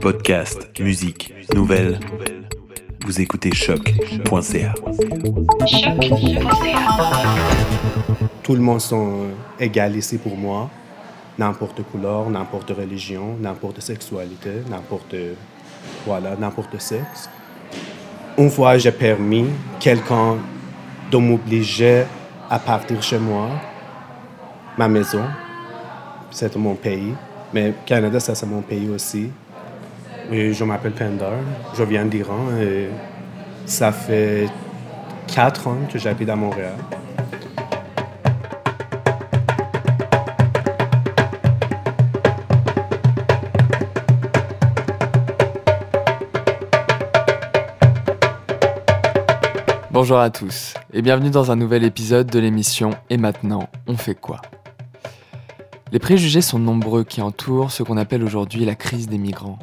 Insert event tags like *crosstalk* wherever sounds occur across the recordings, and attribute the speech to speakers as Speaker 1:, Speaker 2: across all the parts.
Speaker 1: Podcast, musique, nouvelles. Vous écoutez choc.ca.
Speaker 2: Tout le monde sont égal ici pour moi. N'importe couleur, n'importe religion, n'importe sexualité, n'importe voilà, n'importe sexe. Une fois, j'ai permis quelqu'un de m'obliger à partir chez moi, ma maison, c'est mon pays. Mais Canada, ça, c'est mon pays aussi. Je m'appelle Pender. Je viens d'Iran et ça fait quatre ans que j'habite à Montréal.
Speaker 3: Bonjour à tous et bienvenue dans un nouvel épisode de l'émission Et maintenant, on fait quoi? Les préjugés sont nombreux qui entourent ce qu'on appelle aujourd'hui la crise des migrants.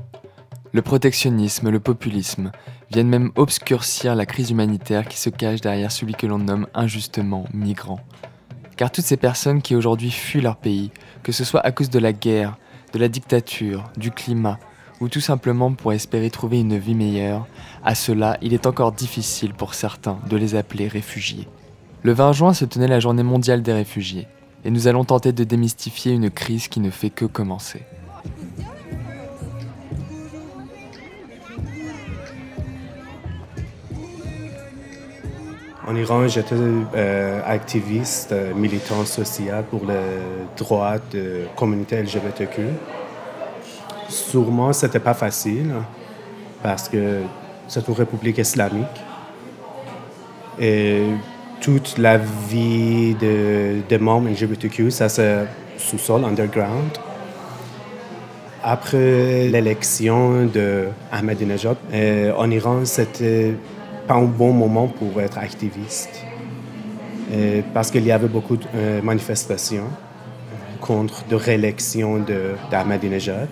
Speaker 3: Le protectionnisme, le populisme viennent même obscurcir la crise humanitaire qui se cache derrière celui que l'on nomme injustement migrant. Car toutes ces personnes qui aujourd'hui fuient leur pays, que ce soit à cause de la guerre, de la dictature, du climat, ou tout simplement pour espérer trouver une vie meilleure, à cela il est encore difficile pour certains de les appeler réfugiés. Le 20 juin se tenait la journée mondiale des réfugiés, et nous allons tenter de démystifier une crise qui ne fait que commencer.
Speaker 2: En Iran, j'étais euh, activiste, euh, militant social pour les droits de communauté LGBTQ. Sûrement, c'était pas facile parce que c'est une république islamique et toute la vie des de membres LGBTQ, ça c'est sous-sol, underground. Après l'élection de Ahmadinejad, euh, en Iran, c'était pas un bon moment pour être activiste. Euh, parce qu'il y avait beaucoup de euh, manifestations contre la réélection d'Ahmadinejad.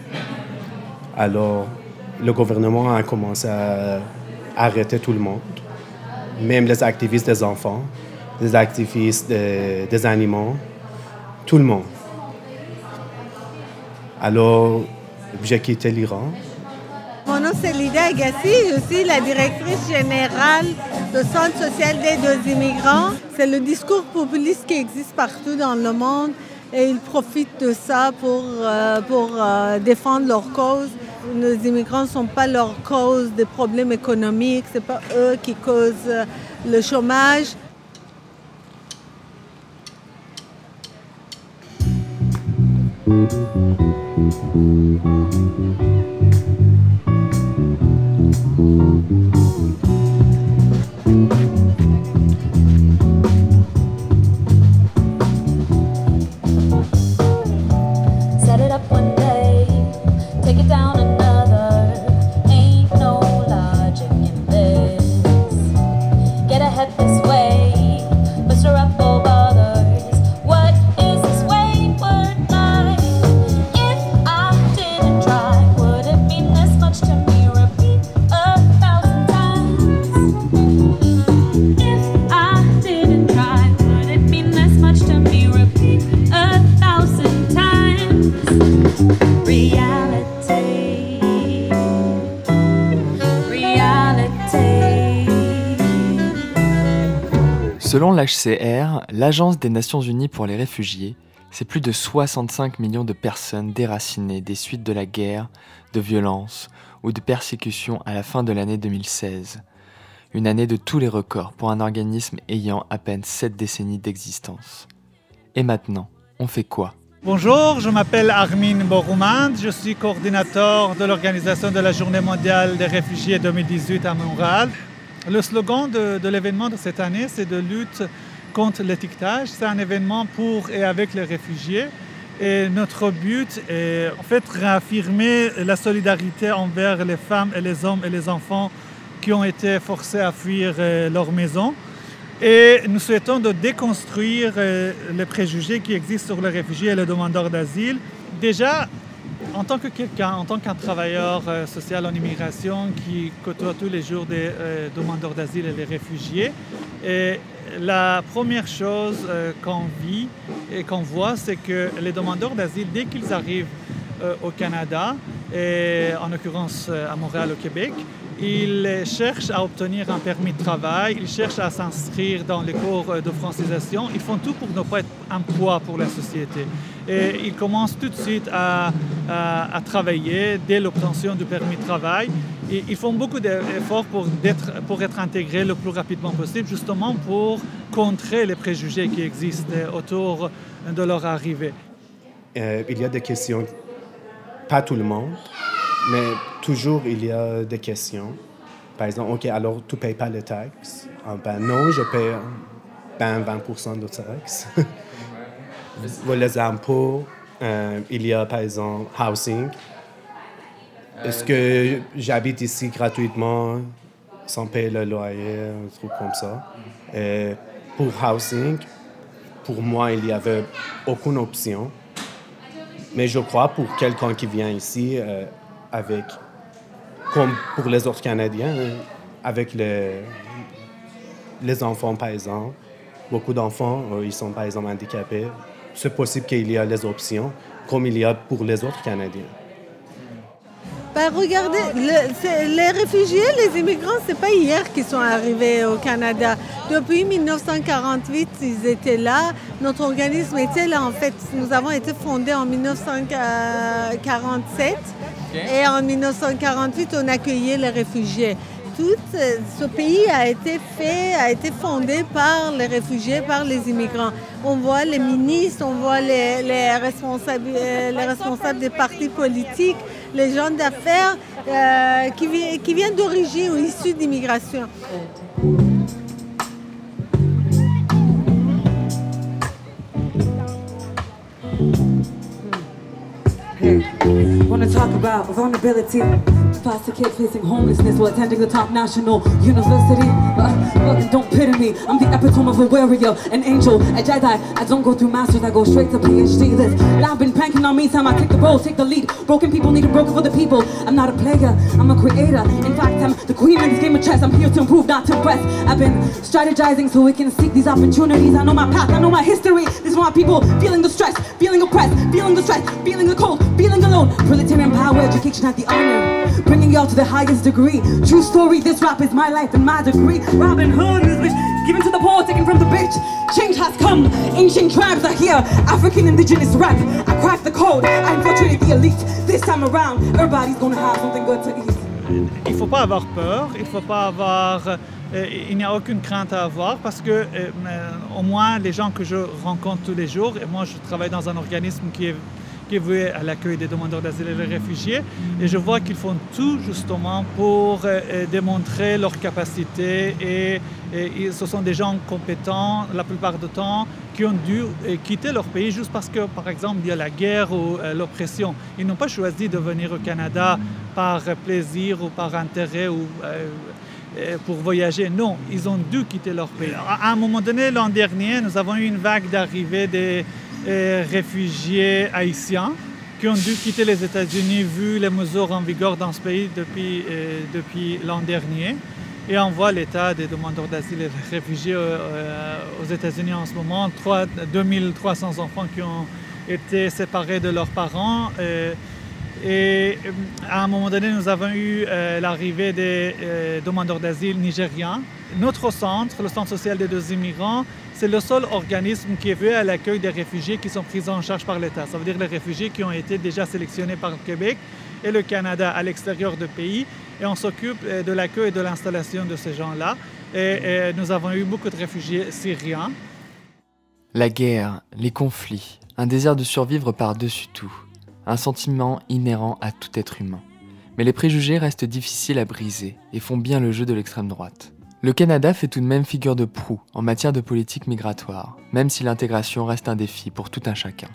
Speaker 2: Alors, le gouvernement a commencé à arrêter tout le monde, même les activistes des enfants, les activistes des, animaux, tout le monde. Alors, j'ai quitté l'Iran.
Speaker 4: Mon nom c'est Lydia Agassi, je suis la directrice générale du Centre social d'aide aux immigrants. C'est le discours populiste qui existe partout dans le monde et ils profitent de ça pour, euh, euh, défendre leur cause. Nos immigrants ne sont pas leur cause des problèmes économiques, ce n'est pas eux qui causent le chômage.
Speaker 3: Selon l'HCR, l'Agence des Nations Unies pour les réfugiés, c'est plus de 65 millions de personnes déracinées des suites de la guerre, de violences ou de persécutions à la fin de l'année 2016. Une année de tous les records pour un organisme ayant à peine 7 décennies d'existence. Et maintenant, on fait quoi?
Speaker 5: Bonjour, je m'appelle Armin Borouman, je suis coordinateur de l'organisation de la Journée mondiale des réfugiés 2018 à Montréal. Le slogan de, l'événement de cette année, c'est de lutte contre l'étiquetage. C'est un événement pour et avec les réfugiés. Et notre but est en fait réaffirmer la solidarité envers les femmes et les hommes et les enfants qui ont été forcés à fuir euh, leur maison. Et nous souhaitons de déconstruire euh, les préjugés qui existent sur les réfugiés et les demandeurs d'asile. Déjà, en tant que quelqu'un, en tant qu'un travailleur euh, social en immigration qui côtoie tous les jours des euh, demandeurs d'asile et les réfugiés, la première chose euh, qu'on vit et qu'on voit, c'est que les demandeurs d'asile, dès qu'ils arrivent au Canada, et en l'occurrence à Montréal au Québec. Ils cherchent à obtenir un permis de travail, ils cherchent à s'inscrire dans les cours de francisation. Ils font tout pour ne pas être un poids pour la société. Et ils commencent tout de suite à, travailler dès l'obtention du permis de travail. Ils font beaucoup d'efforts pour être, pour être intégrés le plus rapidement possible, justement pour contrer les préjugés qui existent autour de leur arrivée.
Speaker 2: Euh, il y a des questions, pas tout le monde, mais toujours il y a des questions. Par exemple, OK, alors tu ne payes pas les taxes? Ah, ben non, je paye ben 20% de taxes. *laughs* les impôts, euh, il y a par exemple housing. Est-ce que j'habite ici gratuitement sans payer le loyer, un truc comme ça? Et pour housing, pour moi, il n'y avait aucune option. Mais je crois pour quelqu'un qui vient ici euh, avec, comme pour les autres Canadiens, hein, avec les, les enfants, par exemple, beaucoup d'enfants, euh, ils sont par exemple handicapés. C'est possible qu'il y ait les options, comme il y a pour les autres Canadiens.
Speaker 4: Ben, regardez, le- les réfugiés, les immigrants, c'est pas hier qu'ils sont arrivés au Canada. Depuis 1948, ils étaient là. Notre organisme était là, en fait. Nous avons été fondés en 1947. Et en 1948, on accueillait les réfugiés. Tout euh, ce pays a été fait, a été fondé par les réfugiés, par les immigrants. On voit les ministres, on voit les, les responsables, euh, les responsables des partis politiques, les gens d'affaires euh, qui, qui viennent d'origine ou issus d'immigration.
Speaker 6: About vulnerability? Foster kid facing homelessness while attending the top national university. Don't pity me. I'm the epitome of a warrior, an angel, a Jedi. I don't go through masters, I go straight to PhD. This life been pranking on me, time I kick the ball, take the lead. Broken people need a broken for the people. I'm not a player, I'm a creator. In fact, I'm the queen in this game of chess. I'm here to improve, not to impress. I've been strategizing so we can seek these opportunities. I know my path, I know my history. This is why people feeling the stress, feeling oppressed, feeling the stress, feeling the cold, feeling alone. Proletarian power, education at the honor. Bringing y'all to the highest degree. True story, this rap is my life and my degree. Robin Hood is rich, given to the poor, taken from the rich. Change has come, ancient tribes are here. African indigenous rap. I cracked the code, I infiltrated the elite. This time around, everybody's gonna have something good to eat.
Speaker 5: Il faut pas avoir peur, il faut pas avoir, euh, il n'y a aucune crainte à avoir parce que euh, euh, au moins les gens que je rencontre tous les jours, et moi je travaille dans un organisme qui est, qui est voué à l'accueil des demandeurs d'asile et des réfugiés, et je vois qu'ils font tout justement pour euh, euh, démontrer leur capacité et, ce sont des gens compétents la plupart du temps qui ont dû euh, quitter leur pays juste parce que, par exemple, il y a la guerre ou euh, l'oppression. Ils n'ont pas choisi de venir au Canada par plaisir ou par intérêt ou euh, pour voyager. Non, ils ont dû quitter leur pays. À un moment donné, l'an dernier, nous avons eu une vague d'arrivée des réfugiés haïtiens qui ont dû quitter les États-Unis vu les mesures en vigueur dans ce pays depuis, euh, depuis l'an dernier. Et on voit l'état des demandeurs d'asile et des réfugiés euh, euh, aux États-Unis en ce moment. Trois- 2300 enfants qui ont été séparés de leurs parents. et à un moment donné, nous avons eu l'arrivée des demandeurs d'asile nigériens. Notre centre, le Centre social des deux immigrants, c'est le seul organisme qui est voué à l'accueil des réfugiés qui sont pris en charge par l'État. Ça veut dire les réfugiés qui ont été déjà sélectionnés par le Québec et le Canada à l'extérieur du pays. Et on s'occupe euh, de l'accueil et de l'installation de ces gens-là. Et, et nous avons eu beaucoup de réfugiés syriens.
Speaker 3: La guerre, les conflits, un désir de survivre par-dessus tout, un sentiment inhérent à tout être humain. Mais les préjugés restent difficiles à briser et font bien le jeu de l'extrême droite. Le Canada fait tout de même figure de proue en matière de politique migratoire, même si l'intégration reste un défi pour tout un chacun.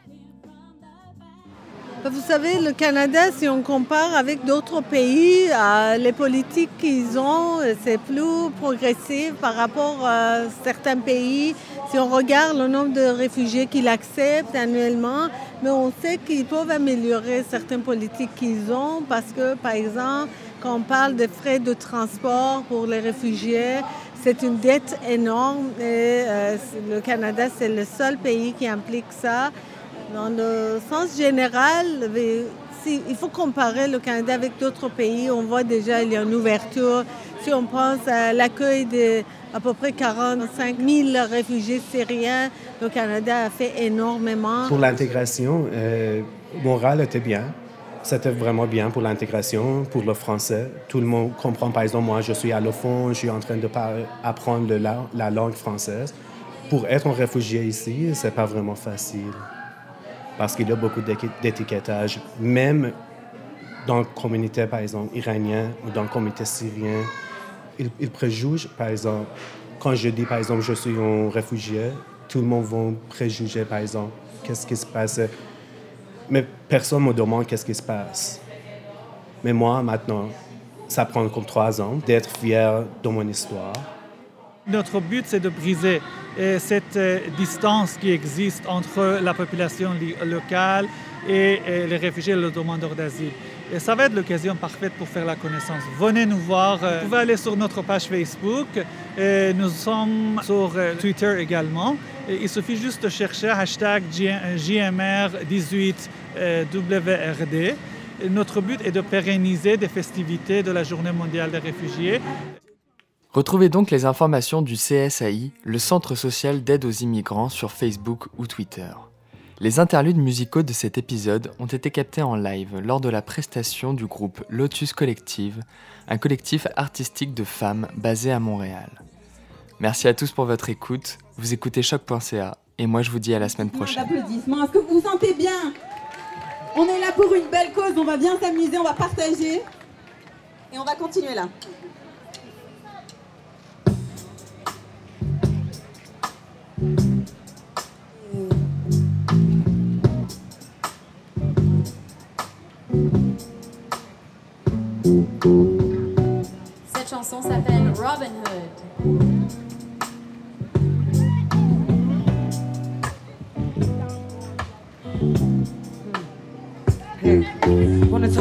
Speaker 4: Vous savez, le Canada, si on compare avec d'autres pays, euh, les politiques qu'ils ont, c'est plus progressif par rapport à certains pays. Si on regarde le nombre de réfugiés qu'ils acceptent annuellement, mais on sait qu'ils peuvent améliorer certaines politiques qu'ils ont parce que, par exemple, quand on parle des frais de transport pour les réfugiés, c'est une dette énorme et euh, le Canada, c'est le seul pays qui implique ça. Dans le sens général, il faut comparer le Canada avec d'autres pays. On voit déjà il y a une ouverture. Si on pense à l'accueil de à peu près 45 000 réfugiés syriens, le Canada a fait énormément.
Speaker 2: Pour l'intégration, euh, Montréal était bien. C'était vraiment bien pour l'intégration, pour le français. Tout le monde comprend, par exemple, moi, je suis allophone, je suis en train de apprendre la, la langue française. Pour être un réfugié ici, c'est pas vraiment facile parce qu'il y a beaucoup d'étiquetage, même dans la communauté, par exemple, iranienne ou dans la communauté syrienne. Ils, ils préjugent, par exemple, quand je dis, par exemple, je suis un réfugié, tout le monde va préjuger, par exemple, qu'est-ce qui se passe? Mais personne ne me demande qu'est-ce qui se passe. Mais moi, maintenant, ça prend comme trois ans d'être fier de mon histoire.
Speaker 5: Notre but, c'est de briser euh, cette euh, distance qui existe entre la population locale et les réfugiés et les demandeurs d'asile. Et ça va être l'occasion parfaite pour faire la connaissance. Venez nous voir. Euh, vous pouvez aller sur notre page Facebook. nous sommes sur Twitter également. Il suffit juste de chercher hashtag JMR18WRD. Notre but est de pérenniser des festivités de la Journée mondiale des réfugiés.
Speaker 3: Retrouvez donc les informations du CSAI, le Centre social d'aide aux immigrants, sur Facebook ou Twitter. Les interludes musicaux de cet épisode ont été captés en live lors de la prestation du groupe Lotus Collective, un collectif artistique de femmes basé à Montréal. Merci à tous pour votre écoute. Vous écoutez choc.ca et moi je vous dis à la semaine prochaine.
Speaker 6: Applaudissements. Est-ce que vous vous sentez bien? On est là pour une belle cause, on va bien s'amuser, on va partager et on va continuer là.
Speaker 7: Cette chanson s'appelle Robin Hood.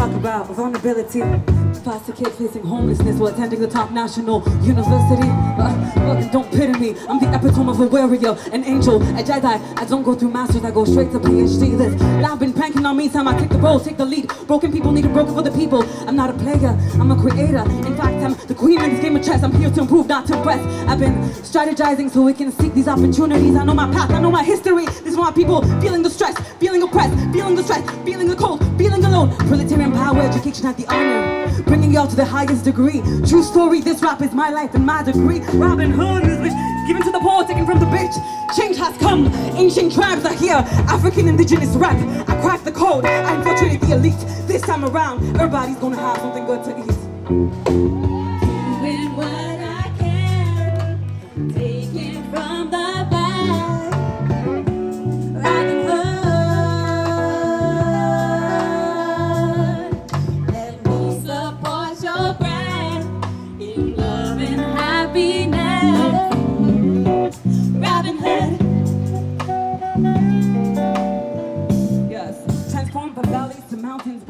Speaker 6: Talk about vulnerability? Foster kids facing homelessness while attending the top national university. Uh, don't pity me. I'm the epitome of a warrior, an angel, a Jedi. I don't go through masters, I go straight to PhD. This life been pranking on me, time I take the role, take the lead. Broken people need a broken for the people. I'm not a player, I'm a creator. In fact, I'm the queen in this game of chess. I'm here to improve, not to impress. I've been strategizing so we can seek these opportunities. I know my path, I know my history. This is why people feeling the stress, feeling oppressed, feeling the stress, feeling the cold, feeling alone. Proletarian power, education at the honor. Bringing y'all to the highest degree. True story, this rap is my life and my degree. Robin Hood is rich, given to the poor, taken from the rich. Change has come, ancient tribes are here. African indigenous rap, I cracked the code. I infiltrated the elite. This time around, everybody's gonna have something good to eat.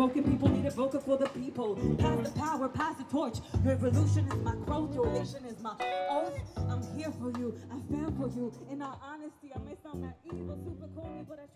Speaker 6: Broken people need a vocal for the people. Pass the power, pass the torch. Revolution is my growth, your nation is my oath. I'm here for you, I fell for you. In all honesty, I may sound naive or super corny, but I